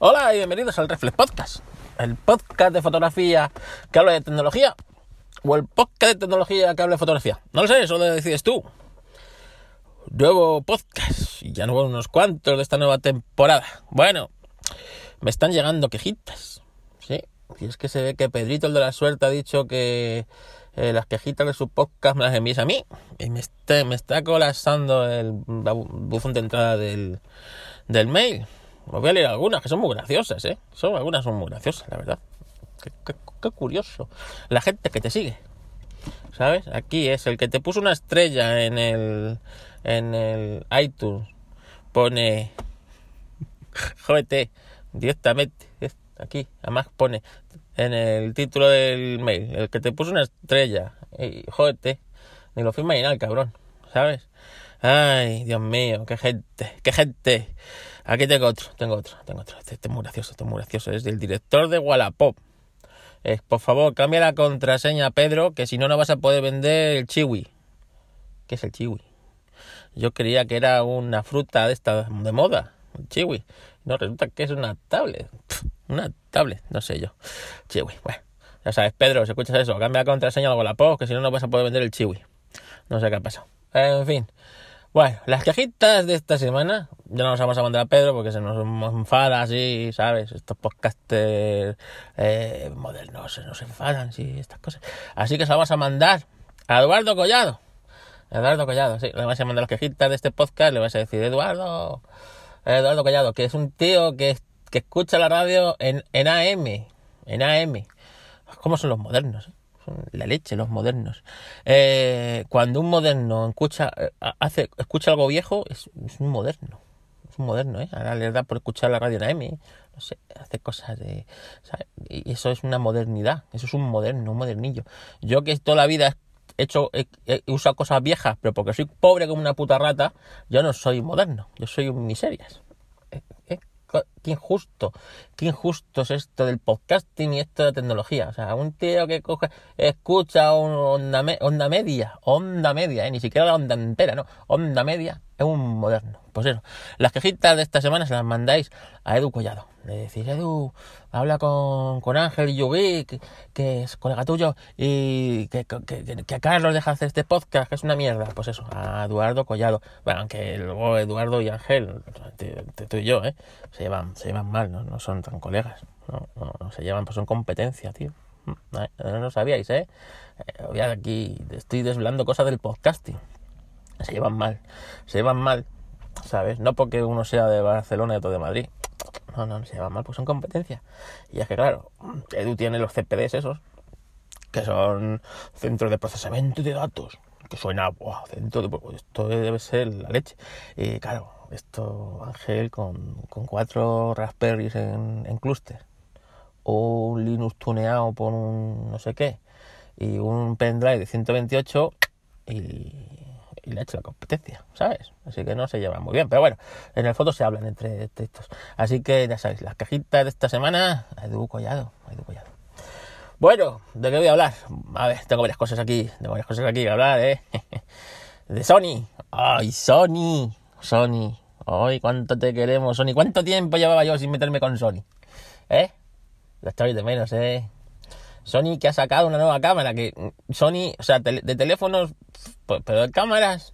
Hola y bienvenidos al Reflex Podcast, el podcast de fotografía que habla de tecnología o el podcast de tecnología que habla de fotografía. No lo sé, eso lo decides tú. Nuevo podcast, y ya no unos cuantos de esta nueva temporada. Bueno, me están llegando quejitas, ¿sí? Y es que se ve que Pedrito el de la suerte ha dicho que eh, las quejitas de su podcast me las envíes a mí. Y me está, me está colapsando el buzón de entrada del, del mail. Os voy a leer algunas que son muy graciosas, ¿eh? Son, algunas son muy graciosas, la verdad. Qué, curioso. La gente que te sigue. ¿Sabes? Aquí es el que te puso una estrella en el, en el iTunes. Pone JT directamente. Aquí, además pone en el título del mail. El que te puso una estrella. Y jódete. Ni lo firma ni nada, cabrón. ¿Sabes? Ay, Dios mío, qué gente, qué gente. Aquí tengo otro, tengo otro, tengo otro. Este, este, es muy gracioso, este es muy gracioso. Es del director de Wallapop. Eh, por favor, cambia la contraseña, Pedro, que si no, no vas a poder vender el chiwi. ¿Qué es el chiwi? Yo creía que era una fruta de esta de moda, el chiwi. No, resulta que es una tablet. Una tablet, no sé yo. Chiwi, bueno. Ya sabes, Pedro, si escuchas eso, cambia la contraseña a Wallapop, que si no, no vas a poder vender el chiwi. No sé qué ha pasado. En fin. Bueno, las cajitas de esta semana, ya no nos vamos a mandar a Pedro porque se nos enfada así, ¿sabes? Estos podcasters eh, modernos se nos enfadan, sí, estas cosas. Así que se vamos a mandar a Eduardo Collado. Eduardo Collado, sí, le vamos a mandar las cajitas de este podcast, le vas a decir, Eduardo, Eduardo Collado, que es un tío que, que escucha la radio en, en AM, en AM. ¿Cómo son los modernos? Eh? La leche, los modernos. Eh, cuando un moderno escucha, eh, hace, escucha algo viejo, es, un moderno. Es un moderno, ¿eh? Ahora le da por escuchar la radio en AM, no sé, hace cosas de... Y eso es una modernidad, eso es un moderno, un modernillo. Yo que toda la vida he hecho, he, cosas viejas, pero porque soy pobre como una puta rata, yo no soy moderno, yo soy un miserias qué injusto, qué injusto es esto del podcasting y esto de la tecnología. O sea, un tío que coge, escucha onda, onda media, onda media, ¿eh? ni siquiera la onda entera, no, onda media, es un moderno. Pues eso, las quejitas de esta semana se las mandáis a Edu Collado. Le decís, Edu, habla con, con Ángel Yugui, que, que, es colega tuyo, y que, que, que, Carlos deja hacer este podcast, que es una mierda. Pues eso, a Eduardo Collado. Bueno, aunque luego Eduardo y Ángel, tú y yo, ¿eh? Se llevan, se llevan mal, ¿no? No son tan colegas. No, no, se llevan, pues son competencia, tío. Mm, eh, no, sabíais, ¿eh? eh aquí, estoy desvelando cosas del podcasting. Se llevan mal, se llevan mal, ¿sabes? No porque uno sea de Barcelona y otro de Madrid no, no, se llama mal, pues son competencias. Y es que, claro, Edu tiene los CPDs esos, que son centros de procesamiento de datos, que suena, wow, centro de, esto debe ser la leche. Y claro, esto, Ángel, con, con cuatro Raspberries en, en clúster, un Linux tuneado por un no sé qué, y un pendrive de 128, y y le ha hecho la competencia, ¿sabes? Así que no se llevan muy bien. Pero bueno, en el foto se hablan entre estos. Así que ya sabéis, las cajitas de esta semana, Edu Collado, Edu Collado. Bueno, ¿de qué voy a hablar? A ver, tengo varias cosas aquí, tengo varias cosas aquí que hablar, ¿eh? De Sony. ¡Ay, Sony! Sony. ¡Ay, cuánto te queremos, Sony! ¿Cuánto tiempo llevaba yo sin meterme con Sony? ¿Eh? La estoy de menos, ¿eh? Sony que ha sacado una nueva cámara, que Sony, o sea, de teléfonos, pues, pero de cámaras,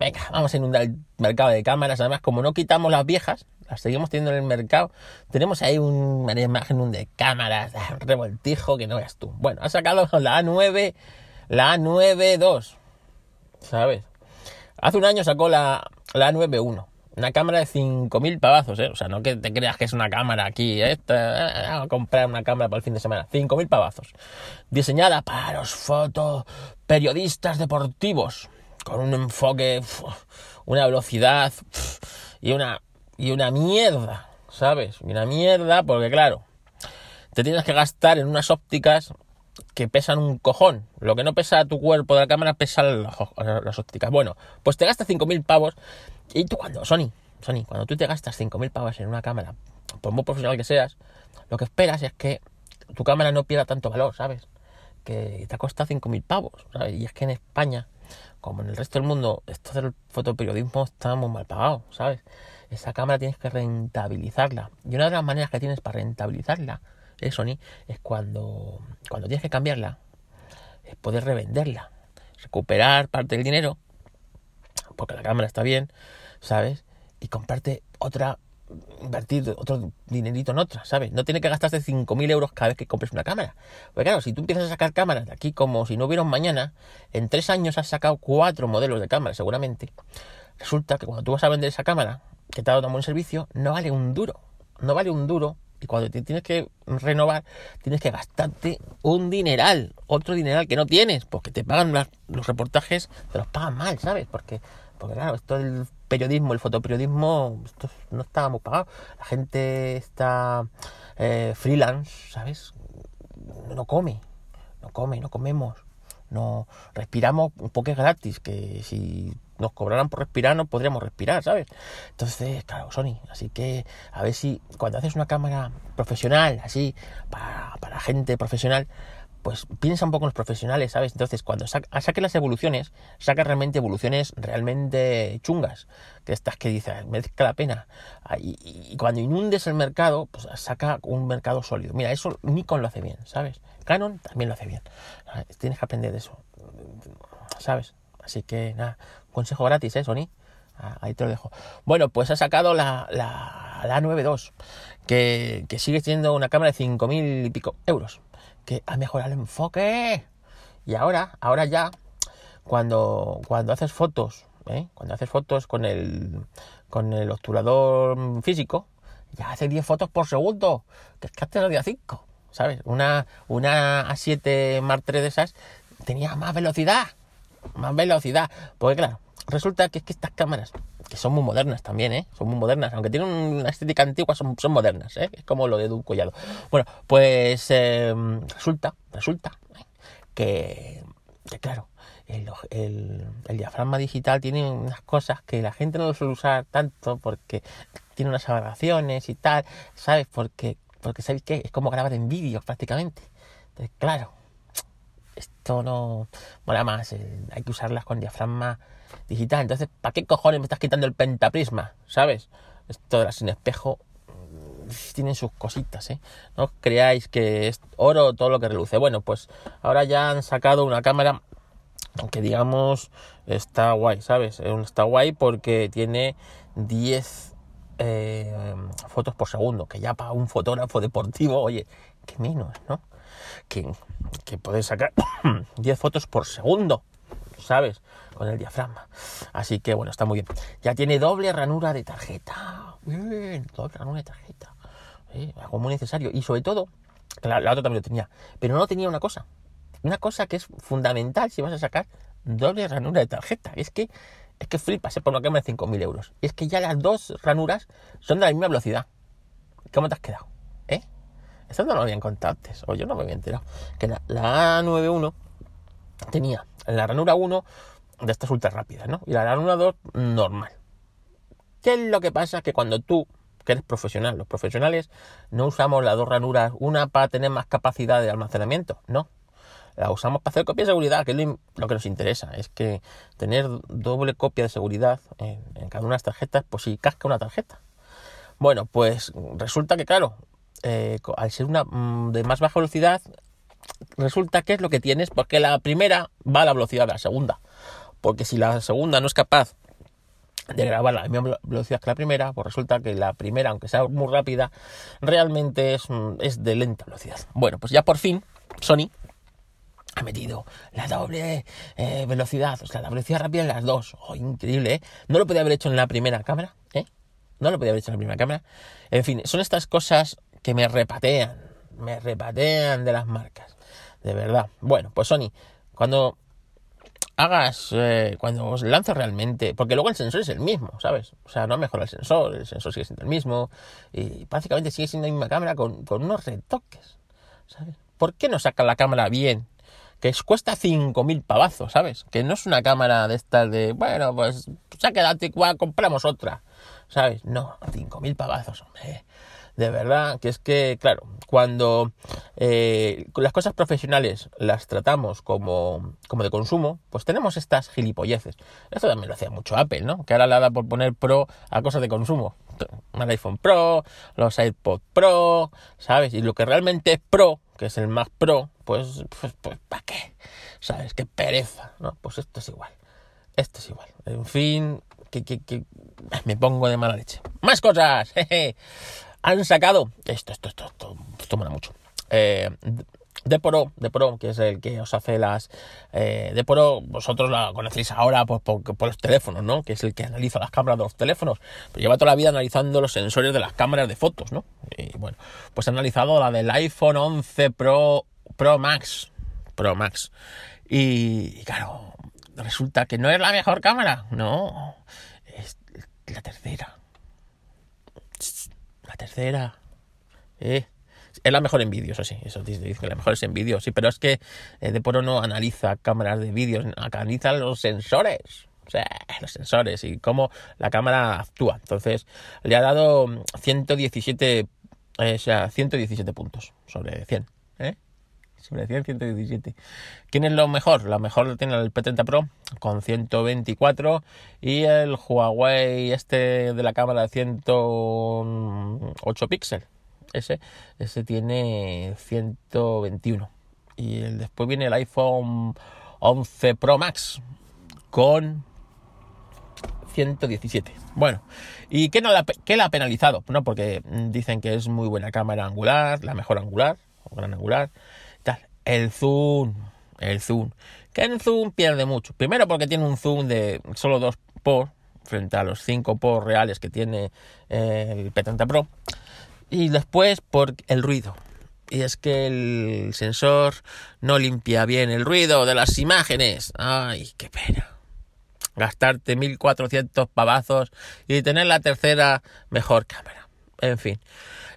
venga, vamos a inundar el mercado de cámaras, además como no quitamos las viejas, las seguimos teniendo en el mercado, tenemos ahí un, una imagen de cámaras, un revoltijo que no veas tú. Bueno, ha sacado la A9, la A9 II, ¿sabes? Hace un año sacó la, la A9 una cámara de 5.000 pavazos, ¿eh? O sea, no que te creas que es una cámara aquí, ¿eh? a comprar una cámara para el fin de semana. 5.000 pavazos. Diseñada para los fotoperiodistas deportivos. Con un enfoque, una velocidad y una, y una mierda, ¿sabes? Y una mierda porque, claro, te tienes que gastar en unas ópticas que pesan un cojón. Lo que no pesa tu cuerpo de la cámara pesa las, ópticas. Bueno, pues te gastas 5.000 pavos y tú cuando, Sony, Sony, cuando tú te gastas 5.000 pavos en una cámara, por muy profesional que seas, lo que esperas es que tu cámara no pierda tanto valor, ¿sabes? Que te ha costado 5.000 pavos, ¿sabes? Y es que en España, como en el resto del mundo, esto del fotoperiodismo está muy mal pagado, ¿sabes? Esa cámara tienes que rentabilizarla. Y una de las maneras que tienes para rentabilizarla, es Sony, es cuando, cuando tienes que cambiarla, es poder revenderla, recuperar parte del dinero, porque la cámara está bien, ¿sabes? Y comprarte otra invertir otro dinerito en otra, ¿sabes? No tiene que gastarse 5.000 euros cada vez que compres una cámara. Porque claro, si tú empiezas a sacar cámaras de aquí como si no hubiera un mañana, en tres años has sacado cuatro modelos de cámara seguramente. Resulta que cuando tú vas a vender esa cámara, que te ha dado un buen servicio, no vale un duro. No vale un duro. Y cuando te tienes que renovar, tienes que gastarte un dineral, otro dineral que no tienes, porque te pagan los reportajes, te los pagan mal, ¿sabes? Porque porque claro, esto del periodismo, el fotoperiodismo, esto no está muy pagado. La gente está eh, freelance, ¿sabes? No come, no come, no comemos, no respiramos un poco gratis, que si nos cobraran por respirar no podríamos respirar, ¿sabes? Entonces, claro, Sony, así que a ver si cuando haces una cámara profesional, así, para, para gente profesional, pues piensa un poco en los profesionales, ¿sabes? Entonces, cuando saque las evoluciones, saca realmente evoluciones realmente chungas, que estas que dices, merezca la pena. Ah, y, cuando inundes el mercado, pues saca un mercado sólido. Mira, eso Nikon lo hace bien, ¿sabes? Canon también lo hace bien. Ah, tienes que aprender de eso, ¿sabes? Así que, nada, consejo gratis, ¿eh, Sony? Ah, ahí te lo dejo. Bueno, pues ha sacado la, la, la 9.2, que, que sigue siendo una cámara de 5.000 y pico euros que ha mejorado el enfoque. Y ahora, ahora ya, cuando, cuando haces fotos, ¿eh? cuando haces fotos con el, con el obturador físico, ya hace 10 fotos por segundo, que es que antes no había 5, ¿sabes? Una, una A7 Mark III de esas tenía más velocidad, más velocidad, porque claro, resulta que es que estas cámaras que son muy modernas también, ¿eh? Son muy modernas, aunque tienen una estética antigua, son, son modernas, ¿eh? Es como lo de un Collado. Bueno, pues em, resulta, resulta que, que claro, el, el, el, diafragma digital tiene unas cosas que la gente no lo suele usar tanto porque tiene unas aberraciones y tal, ¿sabes? Porque, porque ¿sabes qué? Es como grabar en vídeo prácticamente. Claro, esto no mola más, eh, hay que usarlas con diafragma digital. Entonces, ¿para qué cojones me estás quitando el pentaprisma? ¿Sabes? Esto de sin espejo mm, tienen sus cositas, ¿eh? No creáis que es oro todo lo que reluce. Bueno, pues ahora ya han sacado una cámara que digamos está guay, ¿sabes? Está guay porque tiene 10 eh, fotos por segundo, que ya para un fotógrafo deportivo, oye, que menos, ¿no? Que, que puede sacar 10 fotos por segundo. ¿sabes? Con el diafragma. Así que bueno, está muy bien. Ya tiene doble ranura de tarjeta. Bien, doble ranura de tarjeta. algo muy necesario. Y sobre todo, la, la, otra también lo tenía. Pero no tenía una cosa. Una cosa que es fundamental si vas a sacar doble ranura de tarjeta. Es que, es que flipas, ¿eh? por una cámara de 5.000 euros. Es que ya las dos ranuras son de la misma velocidad. ¿Cómo te has quedado? ¿Eh? Esto no lo habían contado antes, o yo no me había enterado. Que la, la A91 tenía la ranura 1 de estas ultra rápidas, ¿no? Y la ranura 2 normal. ¿Qué es lo que pasa? Que cuando tú, que eres profesional, los profesionales no usamos las dos ranuras, una para tener más capacidad de almacenamiento, no. La usamos para hacer copia de seguridad, que es lo que nos interesa. Es que tener doble copia de seguridad en, cada una de las tarjetas, pues si casca una tarjeta. Bueno, pues resulta que, claro, eh, al ser una mm, de más baja velocidad, resulta que es lo que tienes, porque la primera va a la velocidad de la segunda. Porque si la segunda no es capaz de grabar la misma velocidad que la primera, pues resulta que la primera, aunque sea muy rápida, realmente es, es de lenta velocidad. Bueno, pues ya por fin Sony ha metido la doble eh, velocidad, o sea, la velocidad rápida en las dos. Oh, increíble, ¿eh? No lo podía haber hecho en la primera cámara, ¿eh? No lo podía haber hecho en la primera cámara. En fin, son estas cosas que me repatean, me repatean de las marcas de verdad. Bueno, pues Sony, cuando hagas, eh, cuando os lances realmente, porque luego el sensor es el mismo, ¿sabes? O sea, no mejora el sensor, el sensor sigue siendo el mismo, y básicamente sigue siendo la misma cámara con, unos retoques, ¿sabes? ¿Por qué no saca la cámara bien? Que cuesta 5.000 pavazos, ¿sabes? Que no es una cámara de estas de, bueno, pues ya quedado igual, compramos otra, ¿sabes? No, 5.000 pavazos, hombre. De verdad, que es que, claro, cuando eh, las cosas profesionales las tratamos como, como de consumo, pues tenemos estas gilipolleces. Esto también lo hacía mucho Apple, ¿no? Que ahora le da por poner Pro a cosas de consumo. El iPhone Pro, los iPod Pro, ¿sabes? Y lo que realmente es Pro, que es el Mac Pro, pues, pues, pues ¿para qué? ¿Sabes? Qué pereza, ¿no? Pues esto es igual. Esto es igual. En fin, que, que, que me pongo de mala leche. Más cosas. Han sacado esto, esto, esto, esto, esto mola mucho. Eh, de Pro, de Pro, que es el que os hace las eh, de Pro, vosotros la conocéis ahora pues, por, por, los teléfonos, ¿no? Que es el que analiza las cámaras de los teléfonos. Pero lleva toda la vida analizando los sensores de las cámaras de fotos, ¿no? Y bueno, pues ha analizado la del iPhone 11 Pro Pro Max, Pro Max. Y, y claro, resulta que no es la mejor cámara, no, es la tercera. Tercera. Es la mejor en vídeos, así. Eso dice que la mejor es en vídeos, sí. Pero es que eh, Deporo no analiza cámaras de vídeos, analiza los sensores. O sea, los sensores y cómo la cámara actúa. Entonces, le ha dado 117, eh, o sea, 117 puntos sobre 100. ¿eh? Sobre 100, 117. ¿Quién es lo mejor? La mejor lo tiene el P30 Pro con 124 y el Huawei este de la cámara de 108 píxeles ese, ese tiene 121. Y el, después viene el iPhone 11 Pro Max con 117. Bueno, ¿y qué, no la, qué la ha penalizado? No, porque dicen que es muy buena cámara angular, la mejor angular, o gran angular. El zoom, el zoom. Que el zoom pierde mucho. Primero porque tiene un zoom de solo 2 por frente a los 5 por reales que tiene el P30 Pro. Y después por el ruido. Y es que el sensor no limpia bien el ruido de las imágenes. Ay, qué pena. Gastarte 1400 pavazos y tener la tercera mejor cámara. En fin,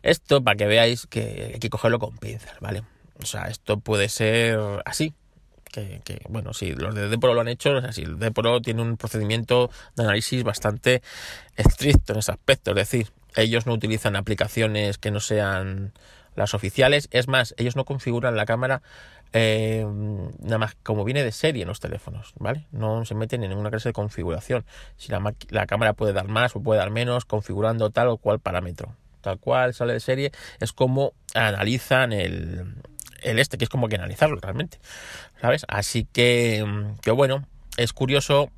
esto para que veáis que hay que cogerlo con pinzas, ¿vale? O sea, esto puede ser así. Que, que, bueno, sí, los de Depro lo han hecho, es así, el Depro tiene un procedimiento de análisis bastante estricto en ese aspecto, es decir, ellos no utilizan aplicaciones que no sean las oficiales. Es más, ellos no configuran la cámara eh, nada más como viene de serie en los teléfonos, ¿vale? No se meten en ninguna clase de configuración. Si la, la cámara puede dar más o puede dar menos, configurando tal o cual parámetro. Tal cual sale de serie, es como analizan el, el este, que es como que analizarlo realmente, ¿sabes? Así que, que bueno, es curioso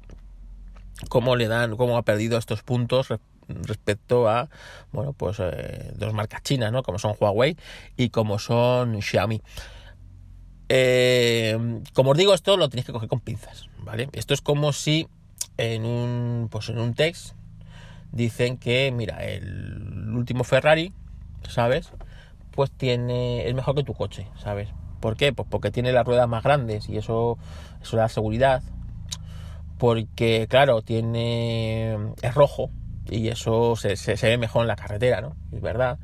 cómo le dan, cómo ha perdido estos puntos respecto a, bueno, pues eh, dos marcas chinas, ¿no? Como son Huawei y como son Xiaomi. Eh, como os digo, esto lo tenéis que coger con pinzas, ¿vale? Esto es como si en un, pues en un text dicen que, mira, el último Ferrari, ¿sabes? Pues tiene, es mejor que tu coche, ¿sabes? ¿Por qué? Pues porque tiene las ruedas más grandes y eso, eso da seguridad. Porque, claro, tiene, es rojo, y eso se, se, ve mejor en la carretera, ¿no? Es verdad.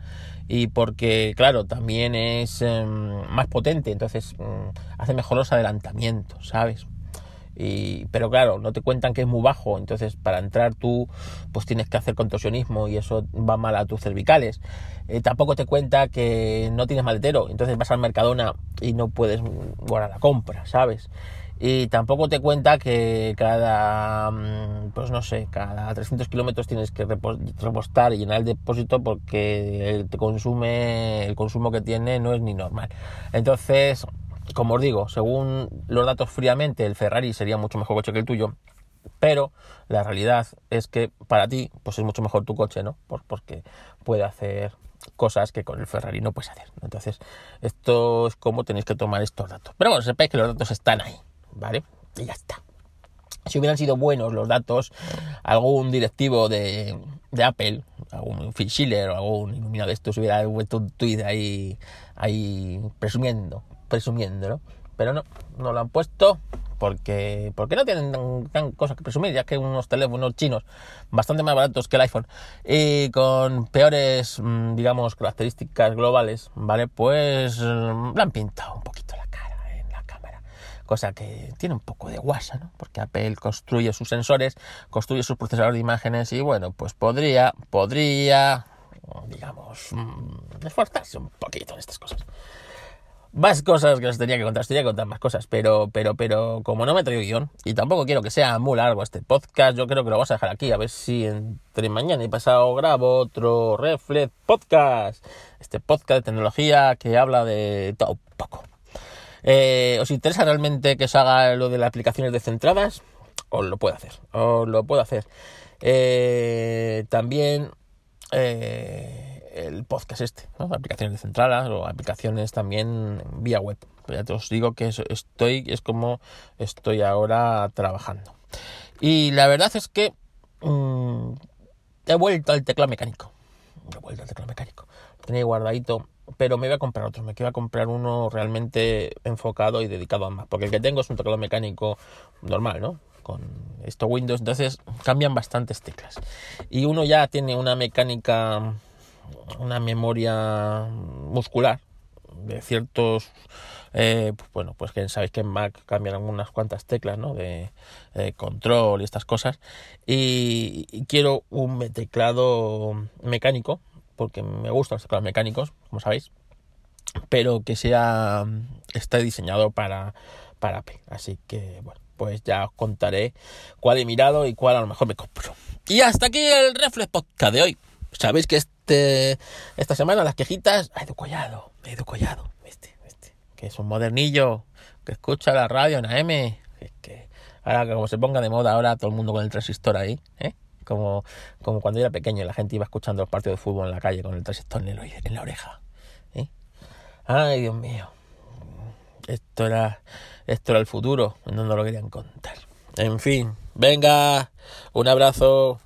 Y porque, claro, también es um, más potente, entonces um, hace mejor los adelantamientos, ¿sabes? Pero claro, no te cuentan que es muy bajo, entonces para entrar tú pues tienes que hacer contorsionismo y eso va mal a tus cervicales. Eh, tampoco te cuenta que no tienes maletero, entonces vas al Mercadona y no puedes guardar la compra, ¿sabes? y tampoco te cuenta que cada, mm, pues no sé, cada 300 kilómetros tienes que repostar y llenar el depósito porque te consume, el consumo que tiene no es ni normal. Entonces, como os digo, según los datos fríamente, el Ferrari sería mucho mejor coche que el tuyo, pero la realidad es que para ti, pues es mucho mejor tu coche, ¿no? porque puede hacer cosas que con el Ferrari no puedes hacer. Entonces, esto es como tenéis que tomar estos datos. Pero bueno, sepáis que los datos están ahí. ¿vale? Y ya está. Si hubieran sido buenos los datos, algún directivo de, Apple, algún Phil o algún iluminado de estos hubiera vuelto un tweet ahí presumiendo, presumiendo. Pero no, no lo han puesto porque, porque no tienen tan, cosas que presumir, ya que unos teléfonos chinos bastante más baratos que el iPhone y con peores, mm, digamos, características globales, ¿vale? Pues mm, lo han pintado un poquito la cosa que tiene un poco de guasa, ¿no? Porque Apple construye sus sensores, construye sus procesadores de imágenes y bueno, pues podría, podría, digamos, mm, esforzarse un poquito en estas cosas. Más cosas que os tenía que contar, os tenía que contar más cosas, pero, pero, pero como no me traigo guion y tampoco quiero que sea muy largo este podcast, yo creo que lo vamos a dejar aquí, a ver si entre mañana y pasado grabo otro Reflex Podcast, este podcast de tecnología que habla de todo un poco. Eh, ¿Os interesa realmente que os haga lo de las aplicaciones descentradas? Os lo puedo hacer, os lo puedo hacer. Eh, también... Eh, el podcast este, ¿no? aplicaciones descentradas o aplicaciones también vía web. ya te os digo que estoy, es como estoy ahora trabajando. Y la verdad es que mm, he vuelto al teclado mecánico. He vuelto al teclado mecánico. Tenía guardadito, pero me voy a comprar otro. Me quiero comprar uno realmente enfocado y dedicado a más. Porque el que tengo es un teclado mecánico normal, ¿no? con esto Windows, entonces cambian bastantes teclas. Y uno ya tiene una mecánica una memoria muscular de ciertos eh, pues bueno pues que sabéis que en Mac cambian algunas cuantas teclas ¿no? de, control y estas cosas. Y, quiero un teclado mecánico porque me gustan los teclados mecánicos como sabéis pero que sea está diseñado para para P así que bueno pues ya os contaré cuál he mirado y cuál a lo mejor me compro. Y hasta aquí el Reflex Podcast de hoy. Sabéis que este, esta semana las quejitas, ay, de Collado, de Collado, este, este, que es un modernillo que escucha la radio en AM, que ahora como se ponga de moda ahora todo el mundo con el transistor ahí, ¿eh? Como, como cuando era pequeño la gente iba escuchando los partidos de fútbol en la calle con el transistor en, el, en la oreja. ¿eh? Ay, Dios mío. Esto era, esto era el futuro, no nos lo querían contar. En fin, venga, un abrazo.